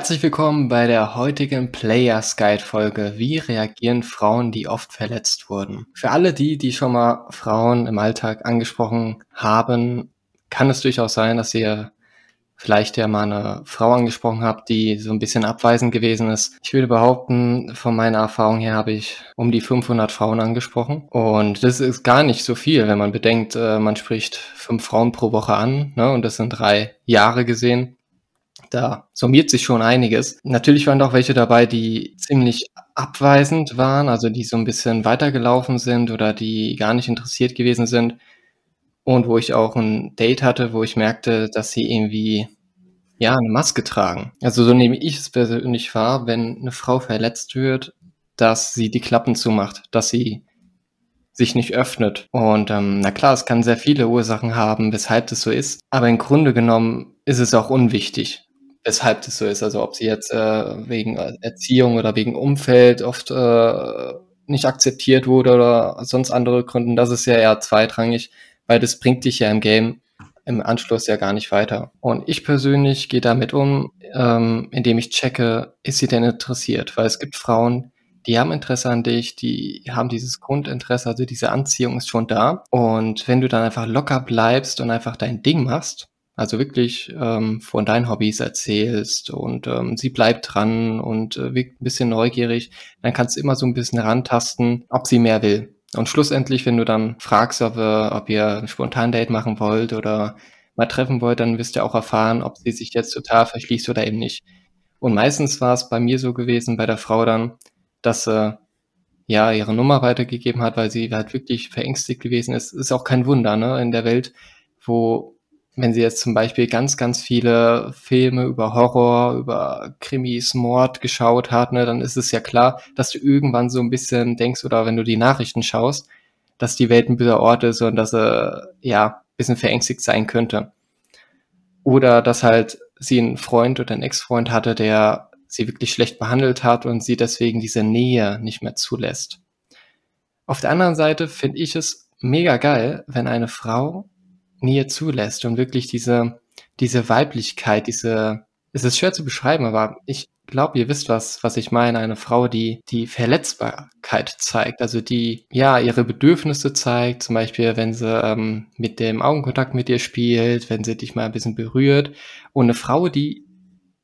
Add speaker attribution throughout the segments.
Speaker 1: Herzlich willkommen bei der heutigen Players Guide Folge. Wie reagieren Frauen, die oft verletzt wurden? Für alle die, die schon mal Frauen im Alltag angesprochen haben, kann es durchaus sein, dass ihr vielleicht ja mal eine Frau angesprochen habt, die so ein bisschen abweisend gewesen ist. Ich würde behaupten, von meiner Erfahrung her habe ich um die 500 Frauen angesprochen. Und das ist gar nicht so viel, wenn man bedenkt, äh, man spricht fünf Frauen pro Woche an, ne? und das sind drei Jahre gesehen da summiert sich schon einiges. Natürlich waren auch welche dabei, die ziemlich abweisend waren, also die so ein bisschen weitergelaufen sind oder die gar nicht interessiert gewesen sind. Und wo ich auch ein Date hatte, wo ich merkte, dass sie irgendwie, ja, eine Maske tragen. Also so nehme ich es persönlich wahr, wenn eine Frau verletzt wird, dass sie die Klappen zumacht, dass sie sich nicht öffnet. Und ähm, na klar, es kann sehr viele Ursachen haben, weshalb das so ist. Aber im Grunde genommen ist es auch unwichtig weshalb das so ist. Also ob sie jetzt äh, wegen Erziehung oder wegen Umfeld oft äh, nicht akzeptiert wurde oder sonst andere Gründen, das ist ja eher zweitrangig, weil das bringt dich ja im Game im Anschluss ja gar nicht weiter. Und ich persönlich gehe damit um, ähm, indem ich checke, ist sie denn interessiert? Weil es gibt Frauen, die haben Interesse an dich, die haben dieses Grundinteresse, also diese Anziehung ist schon da. Und wenn du dann einfach locker bleibst und einfach dein Ding machst, also wirklich ähm, von deinen Hobbys erzählst und ähm, sie bleibt dran und äh, wirkt ein bisschen neugierig, dann kannst du immer so ein bisschen rantasten, ob sie mehr will. Und schlussendlich, wenn du dann fragst, ob, äh, ob ihr ein Spontan-Date machen wollt oder mal treffen wollt, dann wirst du auch erfahren, ob sie sich jetzt total verschließt oder eben nicht. Und meistens war es bei mir so gewesen, bei der Frau dann, dass sie ja ihre Nummer weitergegeben hat, weil sie halt wirklich verängstigt gewesen ist. Ist auch kein Wunder, ne, in der Welt, wo wenn sie jetzt zum Beispiel ganz, ganz viele Filme über Horror, über Krimis, Mord geschaut hat, ne, dann ist es ja klar, dass du irgendwann so ein bisschen denkst oder wenn du die Nachrichten schaust, dass die Welt ein böser Ort ist und dass er, ja, ein bisschen verängstigt sein könnte. Oder dass halt sie einen Freund oder einen Ex-Freund hatte, der sie wirklich schlecht behandelt hat und sie deswegen diese Nähe nicht mehr zulässt. Auf der anderen Seite finde ich es mega geil, wenn eine Frau Nähe zulässt und wirklich diese, diese Weiblichkeit, diese, es ist schwer zu beschreiben, aber ich glaube, ihr wisst was, was ich meine. Eine Frau, die die Verletzbarkeit zeigt, also die ja ihre Bedürfnisse zeigt, zum Beispiel, wenn sie ähm, mit dem Augenkontakt mit dir spielt, wenn sie dich mal ein bisschen berührt. Und eine Frau, die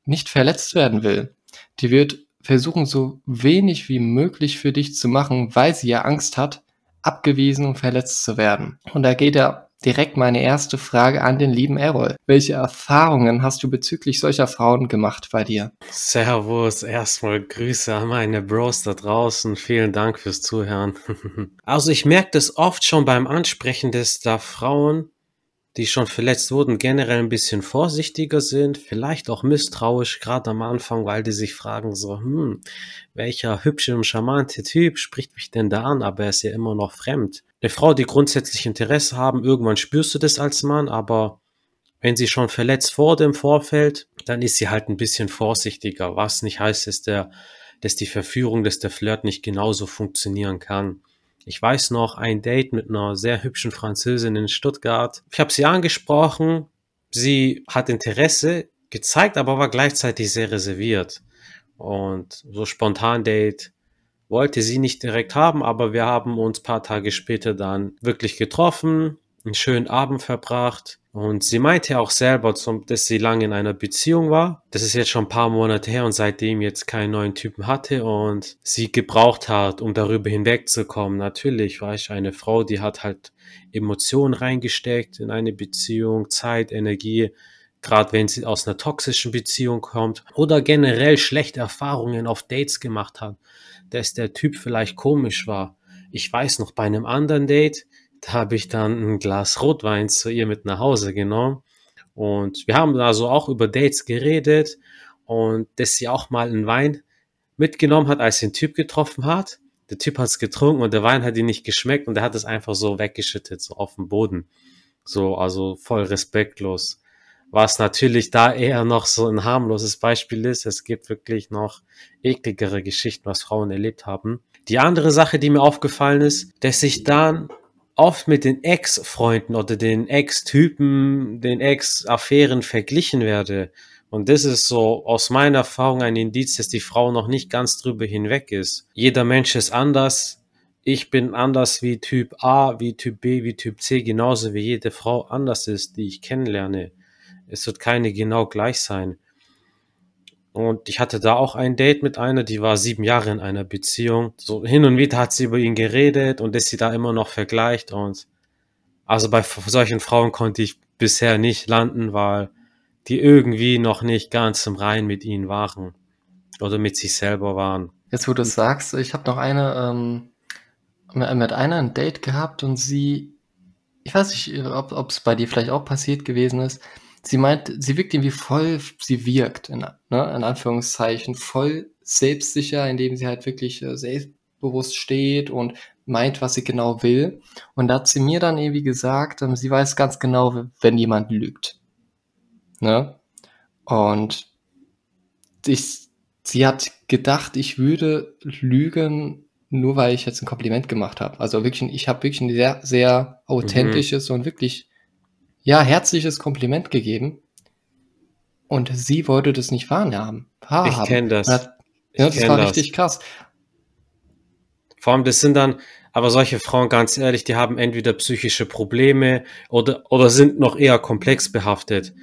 Speaker 1: nicht verletzt werden will, die wird versuchen, so wenig wie möglich für dich zu machen, weil sie ja Angst hat, abgewiesen und verletzt zu werden. Und da geht er direkt meine erste Frage an den lieben Errol. Welche Erfahrungen hast du bezüglich solcher Frauen gemacht bei dir?
Speaker 2: Servus, erstmal Grüße an meine Bros da draußen. Vielen Dank fürs Zuhören. also ich merke das oft schon beim Ansprechen, dass da Frauen, die schon verletzt wurden, generell ein bisschen vorsichtiger sind, vielleicht auch misstrauisch, gerade am Anfang, weil die sich fragen so, hm, welcher hübsche und charmante Typ spricht mich denn da an, aber er ist ja immer noch fremd eine Frau, die grundsätzlich Interesse haben, irgendwann spürst du das als Mann, aber wenn sie schon verletzt wurde im Vorfeld, dann ist sie halt ein bisschen vorsichtiger, was nicht heißt, dass der, dass die Verführung, dass der Flirt nicht genauso funktionieren kann. Ich weiß noch ein Date mit einer sehr hübschen Französin in Stuttgart. Ich habe sie angesprochen, sie hat Interesse gezeigt, aber war gleichzeitig sehr reserviert. Und so spontan Date wollte sie nicht direkt haben, aber wir haben uns paar Tage später dann wirklich getroffen, einen schönen Abend verbracht. Und sie meinte auch selber, dass sie lange in einer Beziehung war. Das ist jetzt schon ein paar Monate her und seitdem jetzt keinen neuen Typen hatte und sie gebraucht hat, um darüber hinwegzukommen. Natürlich war ich eine Frau, die hat halt Emotionen reingesteckt in eine Beziehung, Zeit, Energie, gerade wenn sie aus einer toxischen Beziehung kommt oder generell schlechte Erfahrungen auf Dates gemacht hat dass der Typ vielleicht komisch war. Ich weiß noch, bei einem anderen Date, da habe ich dann ein Glas Rotwein zu ihr mit nach Hause genommen. Und wir haben also auch über Dates geredet und dass sie auch mal einen Wein mitgenommen hat, als sie den Typ getroffen hat. Der Typ hat es getrunken und der Wein hat ihm nicht geschmeckt und er hat es einfach so weggeschüttet, so auf dem Boden. So, also voll respektlos was natürlich da eher noch so ein harmloses Beispiel ist. Es gibt wirklich noch ekligere Geschichten, was Frauen erlebt haben. Die andere Sache, die mir aufgefallen ist, dass ich dann oft mit den Ex-Freunden oder den Ex-Typen, den Ex-Affären verglichen werde. Und das ist so aus meiner Erfahrung ein Indiz, dass die Frau noch nicht ganz drüber hinweg ist. Jeder Mensch ist anders. Ich bin anders wie Typ A, wie Typ B, wie Typ C, genauso wie jede Frau anders ist, die ich kennenlerne. Es wird keine genau gleich sein. Und ich hatte da auch ein Date mit einer, die war sieben Jahre in einer Beziehung. So hin und wieder hat sie über ihn geredet und ist sie da immer noch vergleicht. Und also bei solchen Frauen konnte ich bisher nicht landen, weil die irgendwie noch nicht ganz im Rein mit ihnen waren oder mit sich selber waren.
Speaker 1: Jetzt, wo du sagst, ich habe noch eine ähm, mit einer ein Date gehabt und sie, ich weiß nicht, ob es bei dir vielleicht auch passiert gewesen ist. Sie meint, sie wirkt irgendwie voll, sie wirkt, in, ne, in Anführungszeichen, voll selbstsicher, indem sie halt wirklich äh, selbstbewusst steht und meint, was sie genau will. Und da hat sie mir dann irgendwie gesagt, ähm, sie weiß ganz genau, wenn jemand lügt. Ne? Und ich, sie hat gedacht, ich würde lügen, nur weil ich jetzt ein Kompliment gemacht habe. Also wirklich, ich habe wirklich ein sehr, sehr authentisches mhm. und wirklich, ja, herzliches Kompliment gegeben. Und sie wollte das nicht wahrhaben.
Speaker 2: Ich kenne das.
Speaker 1: Hat, ja, das war das. richtig krass.
Speaker 2: Vor allem, das sind dann, aber solche Frauen, ganz ehrlich, die haben entweder psychische Probleme oder, oder sind noch eher komplex behaftet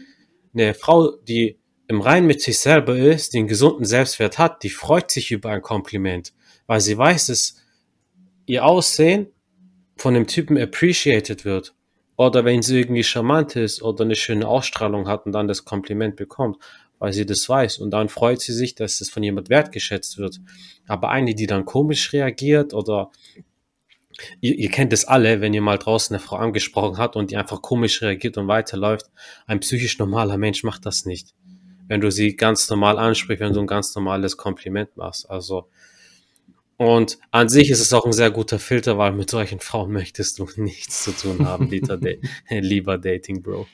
Speaker 2: eine Frau, die im Rein mit sich selber ist, die einen gesunden Selbstwert hat, die freut sich über ein Kompliment, weil sie weiß, dass ihr Aussehen von dem Typen appreciated wird. Oder wenn sie irgendwie charmant ist oder eine schöne Ausstrahlung hat und dann das Kompliment bekommt, weil sie das weiß. Und dann freut sie sich, dass es von jemand wertgeschätzt wird. Aber eine, die dann komisch reagiert oder Ihr, ihr kennt es alle, wenn ihr mal draußen eine Frau angesprochen habt und die einfach komisch reagiert und weiterläuft. Ein psychisch normaler Mensch macht das nicht. Wenn du sie ganz normal ansprichst, wenn du ein ganz normales Kompliment machst. Also, und an sich ist es auch ein sehr guter Filter, weil mit solchen Frauen möchtest du nichts zu tun haben, lieber, lieber Dating Bro.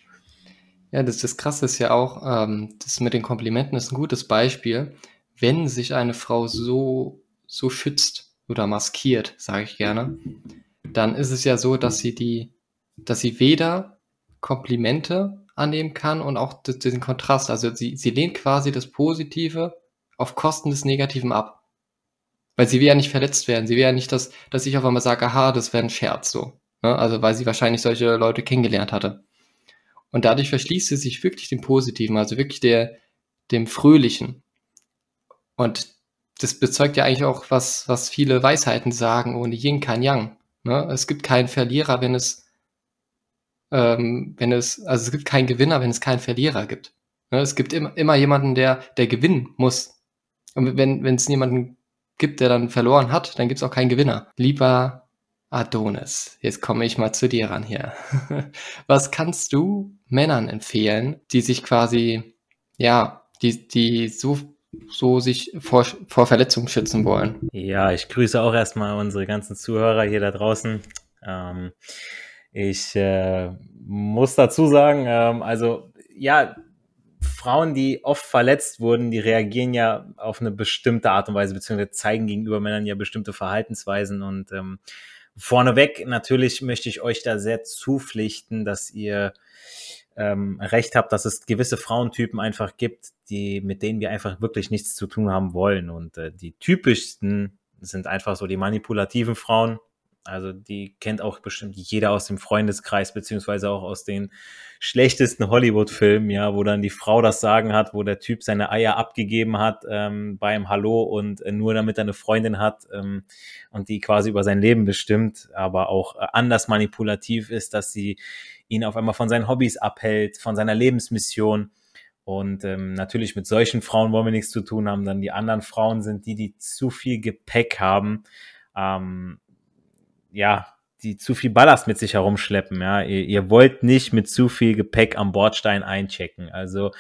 Speaker 1: Ja, das, das Krasse ist ja auch, ähm, das mit den Komplimenten ist ein gutes Beispiel. Wenn sich eine Frau so, so schützt, oder maskiert, sage ich gerne, dann ist es ja so, dass sie die, dass sie weder Komplimente annehmen kann und auch den Kontrast. Also sie, sie lehnt quasi das Positive auf Kosten des Negativen ab. Weil sie will ja nicht verletzt werden. Sie will ja nicht, dass, dass ich auf einmal sage, aha, das wäre ein Scherz so. Ne? Also weil sie wahrscheinlich solche Leute kennengelernt hatte. Und dadurch verschließt sie sich wirklich dem Positiven, also wirklich der, dem Fröhlichen. Und das bezeugt ja eigentlich auch, was, was viele Weisheiten sagen, ohne Yin kein Yang. Ne? Es gibt keinen Verlierer, wenn es, ähm, wenn es, also es gibt keinen Gewinner, wenn es keinen Verlierer gibt. Ne? Es gibt immer, immer jemanden, der, der gewinnen muss. Und wenn, wenn es niemanden gibt, der dann verloren hat, dann gibt es auch keinen Gewinner. Lieber Adonis, jetzt komme ich mal zu dir ran hier. was kannst du Männern empfehlen, die sich quasi, ja, die, die so so sich vor, vor Verletzungen schützen wollen.
Speaker 3: Ja, ich grüße auch erstmal unsere ganzen Zuhörer hier da draußen. Ähm, ich äh, muss dazu sagen, ähm, also ja, Frauen, die oft verletzt wurden, die reagieren ja auf eine bestimmte Art und Weise, beziehungsweise zeigen gegenüber Männern ja bestimmte Verhaltensweisen. Und ähm, vorneweg, natürlich möchte ich euch da sehr zupflichten, dass ihr ähm, recht habt, dass es gewisse Frauentypen einfach gibt, die, mit denen wir einfach wirklich nichts zu tun haben wollen. Und äh, die typischsten sind einfach so die manipulativen Frauen. Also die kennt auch bestimmt jeder aus dem Freundeskreis, beziehungsweise auch aus den schlechtesten Hollywood-Filmen, ja, wo dann die Frau das Sagen hat, wo der Typ seine Eier abgegeben hat ähm, beim Hallo und äh, nur damit er eine Freundin hat ähm, und die quasi über sein Leben bestimmt, aber auch äh, anders manipulativ ist, dass sie ihn auf einmal von seinen Hobbys abhält, von seiner Lebensmission. Und ähm, natürlich mit solchen Frauen wollen wir nichts zu tun haben. Dann die anderen Frauen sind die, die zu viel Gepäck haben, ähm, ja, die zu viel Ballast mit sich herumschleppen. Ja, ihr, ihr wollt nicht mit zu viel Gepäck am Bordstein einchecken. Also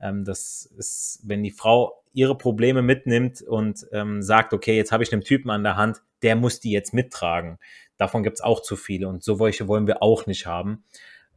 Speaker 3: ähm, das ist, wenn die Frau ihre Probleme mitnimmt und ähm, sagt, okay, jetzt habe ich einen Typen an der Hand, der muss die jetzt mittragen. Davon gibt's auch zu viele und so welche wollen wir auch nicht haben.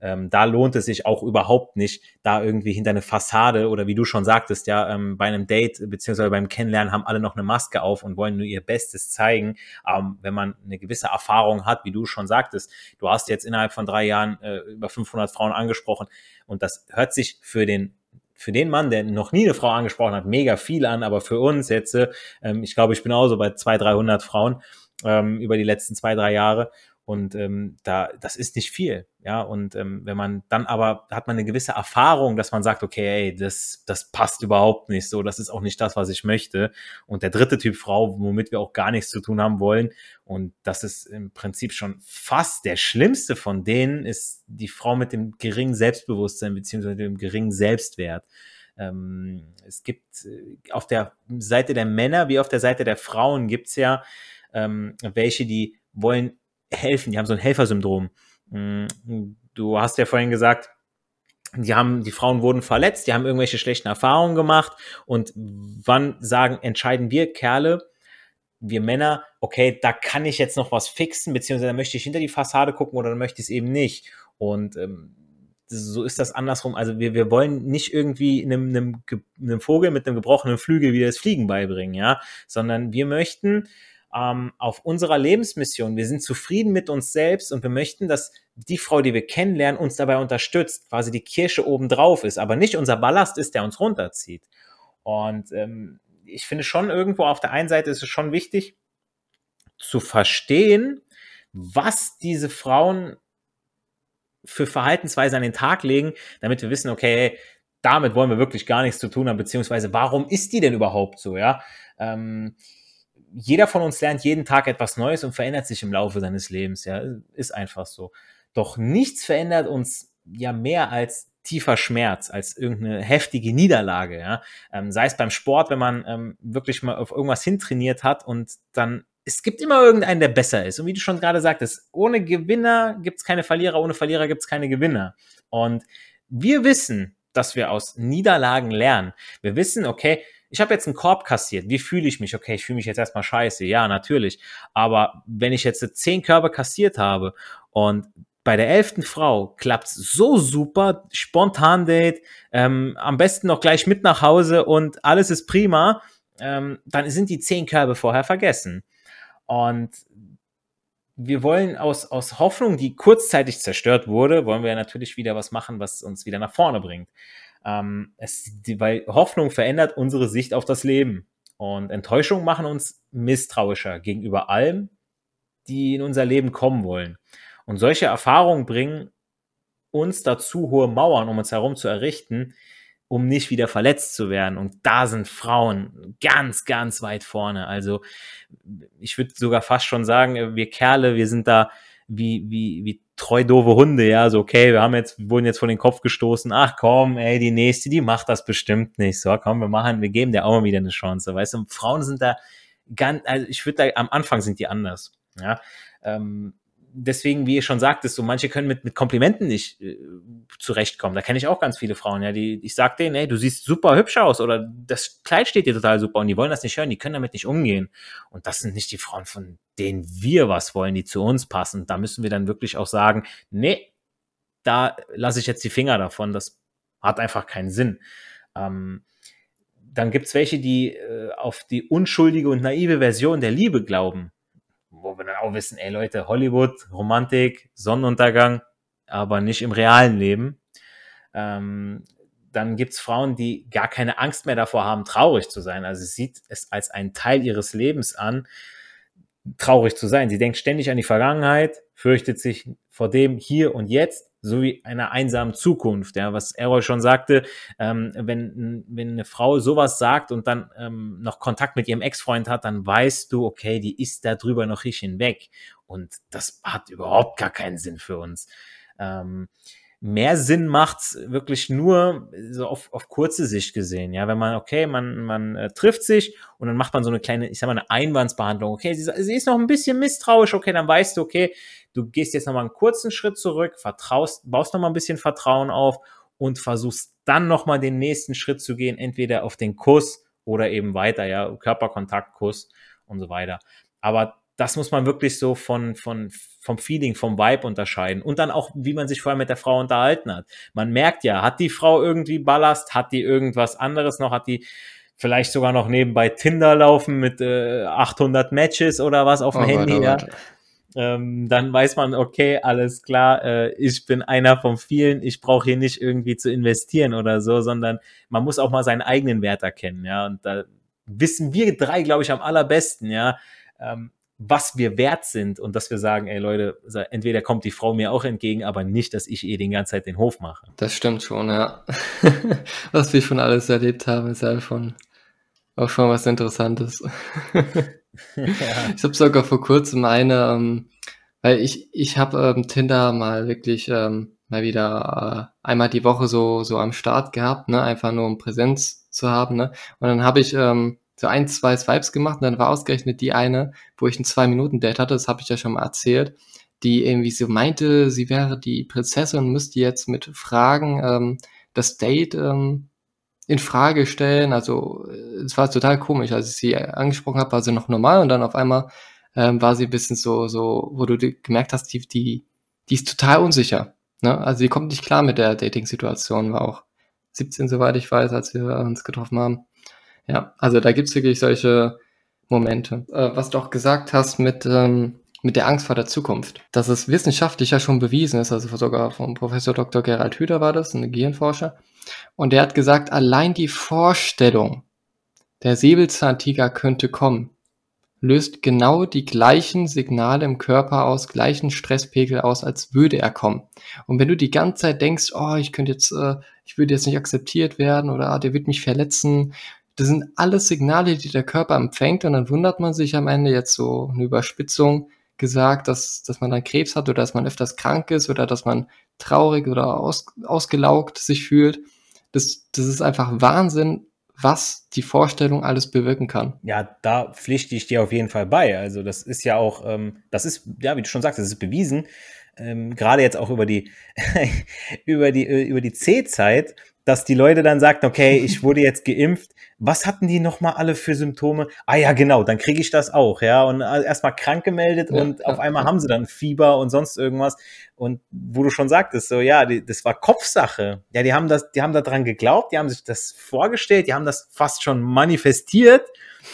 Speaker 3: Ähm, da lohnt es sich auch überhaupt nicht, da irgendwie hinter eine Fassade oder wie du schon sagtest, ja, ähm, bei einem Date beziehungsweise beim Kennenlernen haben alle noch eine Maske auf und wollen nur ihr Bestes zeigen. Ähm, wenn man eine gewisse Erfahrung hat, wie du schon sagtest, du hast jetzt innerhalb von drei Jahren äh, über 500 Frauen angesprochen und das hört sich für den für den Mann, der noch nie eine Frau angesprochen hat, mega viel an, aber für uns jetzt, ähm, ich glaube, ich bin auch so bei 200, 300 Frauen ähm, über die letzten zwei, drei Jahre und ähm, da, das ist nicht viel, ja. Und ähm, wenn man dann aber hat man eine gewisse Erfahrung, dass man sagt, okay, ey, das, das passt überhaupt nicht so, das ist auch nicht das, was ich möchte. Und der dritte Typ Frau, womit wir auch gar nichts zu tun haben wollen, und das ist im Prinzip schon fast der schlimmste von denen, ist die Frau mit dem geringen Selbstbewusstsein beziehungsweise dem geringen Selbstwert. Ähm, es gibt äh, auf der Seite der Männer wie auf der Seite der Frauen gibt's ja ähm, welche, die wollen helfen, die haben so ein Helfersyndrom. Mm, du hast ja vorhin gesagt, die haben, die Frauen wurden verletzt, die haben irgendwelche schlechten Erfahrungen gemacht und wann sagen, entscheiden wir Kerle, wir Männer, okay, da kann ich jetzt noch was fixen, beziehungsweise da möchte ich hinter die Fassade gucken oder möchte ich es eben nicht. Und ähm, so ist das andersrum. Also wir, wir wollen nicht irgendwie einem, einem, einem Vogel mit einem gebrochenen Flügel wieder das Fliegen beibringen, ja, sondern wir möchten, ähm, auf unserer Lebensmission. Wir sind zufrieden mit uns selbst und wir möchten, dass die Frau, die wir kennenlernen, uns dabei unterstützt, quasi die Kirsche oben drauf ist, aber nicht unser Ballast ist, der uns runterzieht. Und ähm, ich finde schon irgendwo auf der einen Seite ist es schon wichtig zu verstehen, was diese Frauen für Verhaltensweise an den Tag legen, damit wir wissen, okay, damit wollen wir wirklich gar nichts zu tun haben, beziehungsweise warum ist die denn überhaupt so, ja? Ähm, jeder von uns lernt jeden Tag etwas Neues und verändert sich im Laufe seines Lebens. Ja, ist einfach so. Doch nichts verändert uns ja mehr als tiefer Schmerz, als irgendeine heftige Niederlage. Ja? Ähm, sei es beim Sport, wenn man ähm, wirklich mal auf irgendwas hintrainiert hat und dann es gibt immer irgendeinen, der besser ist. Und wie du schon gerade sagtest, ohne Gewinner gibt es keine Verlierer, ohne Verlierer gibt es keine Gewinner. Und wir wissen, dass wir aus Niederlagen lernen. Wir wissen, okay, ich habe jetzt einen Korb kassiert. Wie fühle ich mich? Okay, ich fühle mich jetzt erstmal scheiße. Ja, natürlich. Aber wenn ich jetzt zehn Körbe kassiert habe und bei der elften Frau klappt's so super, spontan Date, ähm, am besten noch gleich mit nach Hause und alles ist prima, ähm, dann sind die zehn Körbe vorher vergessen. Und wir wollen aus, aus Hoffnung, die kurzzeitig zerstört wurde, wollen wir natürlich wieder was machen, was uns wieder nach vorne bringt. Ähm, es, die, weil Hoffnung verändert unsere Sicht auf das Leben. Und Enttäuschungen machen uns misstrauischer gegenüber allem, die in unser Leben kommen wollen. Und solche Erfahrungen bringen uns dazu, hohe Mauern um uns herum zu errichten, um nicht wieder verletzt zu werden. Und da sind Frauen ganz, ganz weit vorne. Also ich würde sogar fast schon sagen, wir Kerle, wir sind da wie, wie, wie treu doofe Hunde, ja, so, okay, wir haben jetzt, wurden jetzt vor den Kopf gestoßen, ach komm, ey, die nächste, die macht das bestimmt nicht, so, komm, wir machen, wir geben der auch mal wieder eine Chance, weißt du, Frauen sind da ganz, also ich würde da, am Anfang sind die anders, ja, ähm, deswegen, wie ihr schon sagtest, so manche können mit, mit Komplimenten nicht äh, zurechtkommen. Da kenne ich auch ganz viele Frauen, ja, die, ich sag denen, ey, du siehst super hübsch aus oder das Kleid steht dir total super und die wollen das nicht hören, die können damit nicht umgehen. Und das sind nicht die Frauen, von denen wir was wollen, die zu uns passen. Da müssen wir dann wirklich auch sagen, nee, da lasse ich jetzt die Finger davon, das hat einfach keinen Sinn. Ähm, dann gibt's welche, die äh, auf die unschuldige und naive Version der Liebe glauben wo wir dann auch wissen, ey Leute, Hollywood, Romantik, Sonnenuntergang, aber nicht im realen Leben. Ähm, dann gibt's Frauen, die gar keine Angst mehr davor haben, traurig zu sein. Also sie sieht es als einen Teil ihres Lebens an, traurig zu sein. Sie denkt ständig an die Vergangenheit, fürchtet sich vor dem hier und jetzt sowie einer einsamen Zukunft. Ja, was Errol schon sagte, ähm, wenn, wenn eine Frau sowas sagt und dann ähm, noch Kontakt mit ihrem Ex-Freund hat, dann weißt du, okay, die ist da drüber noch nicht hinweg. Und das hat überhaupt gar keinen Sinn für uns. Ähm, mehr Sinn macht's wirklich nur so auf, auf kurze Sicht gesehen. Ja, wenn man, okay, man, man äh, trifft sich und dann macht man so eine kleine, ich sag mal, eine Einwandsbehandlung. Okay, sie, sie ist noch ein bisschen misstrauisch, okay, dann weißt du, okay, du gehst jetzt nochmal einen kurzen Schritt zurück, vertraust, baust nochmal ein bisschen Vertrauen auf und versuchst dann nochmal den nächsten Schritt zu gehen, entweder auf den Kuss oder eben weiter, ja, Körperkontakt, Kuss und so weiter. Aber das muss man wirklich so von, von, vom Feeling, vom Vibe unterscheiden. Und dann auch, wie man sich vorher mit der Frau unterhalten hat. Man merkt ja, hat die Frau irgendwie Ballast, hat die irgendwas anderes noch, hat die vielleicht sogar noch nebenbei Tinder laufen mit äh, 800 Matches oder was auf dem oh, Handy, Gott, oh ja. ähm, dann weiß man, okay, alles klar, äh, ich bin einer von vielen, ich brauche hier nicht irgendwie zu investieren oder so, sondern man muss auch mal seinen eigenen Wert erkennen, ja. Und da wissen wir drei, glaube ich, am allerbesten, ja, ähm, was wir wert sind und dass wir sagen, ey Leute, entweder kommt die Frau mir auch entgegen, aber nicht, dass ich ihr die ganze Zeit den Hof mache.
Speaker 1: Das stimmt schon, ja. was wir schon alles erlebt haben, ist ja schon auch schon was Interessantes. ja. Ich habe sogar vor kurzem eine, ähm, weil ich, ich habe ähm, Tinder mal wirklich ähm, mal wieder äh, einmal die Woche so, so am Start gehabt, ne? einfach nur um Präsenz zu haben. Ne? Und dann habe ich ähm, so ein, zwei Swipes gemacht und dann war ausgerechnet die eine, wo ich ein Zwei-Minuten-Date hatte, das habe ich ja schon mal erzählt, die irgendwie so meinte, sie wäre die Prinzessin und müsste jetzt mit Fragen ähm, das Date ähm, in Frage stellen. Also es war total komisch. Als ich sie angesprochen habe, war sie noch normal und dann auf einmal ähm, war sie ein bisschen so, so, wo du gemerkt hast, die, die, die ist total unsicher. Ne? Also die kommt nicht klar mit der Dating-Situation, war auch 17, soweit ich weiß, als wir uns getroffen haben. Ja, also da gibt's wirklich solche Momente. Äh, was du auch gesagt hast mit, ähm, mit der Angst vor der Zukunft, dass es wissenschaftlich ja schon bewiesen ist, also sogar vom Professor Dr. Gerald Hüder war das, ein Gehirnforscher, und der hat gesagt, allein die Vorstellung, der Säbelzahntiger könnte kommen, löst genau die gleichen Signale im Körper aus, gleichen Stresspegel aus, als würde er kommen. Und wenn du die ganze Zeit denkst, oh, ich könnte jetzt, äh, ich würde jetzt nicht akzeptiert werden oder ah, der wird mich verletzen das sind alles Signale, die der Körper empfängt und dann wundert man sich am Ende jetzt so eine Überspitzung gesagt, dass, dass man dann Krebs hat oder dass man öfters krank ist oder dass man traurig oder aus, ausgelaugt sich fühlt. Das, das ist einfach Wahnsinn, was die Vorstellung alles bewirken kann.
Speaker 3: Ja, da pflichte ich dir auf jeden Fall bei. Also das ist ja auch, ähm, das ist, ja, wie du schon sagst, das ist bewiesen. Ähm, Gerade jetzt auch über die, über die, über die C-Zeit, dass die Leute dann sagten, okay, ich wurde jetzt geimpft, was hatten die nochmal alle für Symptome? Ah ja, genau, dann kriege ich das auch, ja. Und äh, erstmal krank gemeldet ja, und ja, auf einmal ja. haben sie dann Fieber und sonst irgendwas. Und wo du schon sagtest, so ja, die, das war Kopfsache. Ja, die haben das, die haben daran geglaubt, die haben sich das vorgestellt, die haben das fast schon manifestiert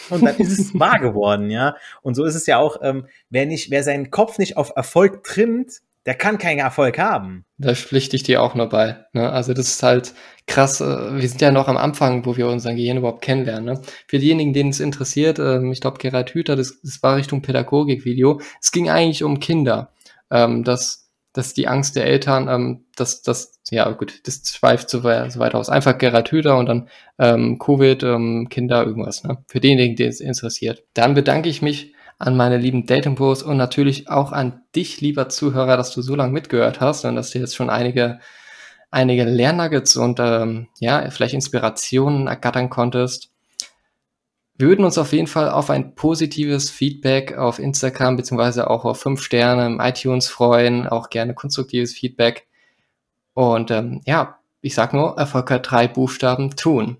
Speaker 3: und dann ist es wahr geworden, ja. Und so ist es ja auch, ähm, wer nicht, wer seinen Kopf nicht auf Erfolg trimmt, der kann keinen Erfolg haben.
Speaker 1: Da pflichte ich dir auch nur bei. Ne? Also das ist halt krass. Äh, wir sind ja noch am Anfang, wo wir unseren Gehirn überhaupt kennenlernen. Ne? Für diejenigen, denen es interessiert, ähm, ich glaube, Gerhard Hüther, das, das war Richtung Pädagogik-Video. Es ging eigentlich um Kinder. Ähm, dass, dass die Angst der Eltern, ähm, dass das, ja gut, das schweift so, weiter aus. Einfach Gerhard Hüther und dann ähm, Covid, ähm, Kinder, irgendwas. Ne? Für diejenigen, denen es interessiert. Dann bedanke ich mich an meine lieben Dating Bros und natürlich auch an dich, lieber Zuhörer, dass du so lange mitgehört hast und dass du jetzt schon einige, einige Lernnuggets und ähm, ja, vielleicht Inspirationen ergattern konntest. Wir würden uns auf jeden Fall auf ein positives Feedback auf Instagram beziehungsweise auch auf fünf Sterne im iTunes freuen, auch gerne konstruktives Feedback. Und ähm, ja, ich sag nur, Erfolg hat drei Buchstaben tun.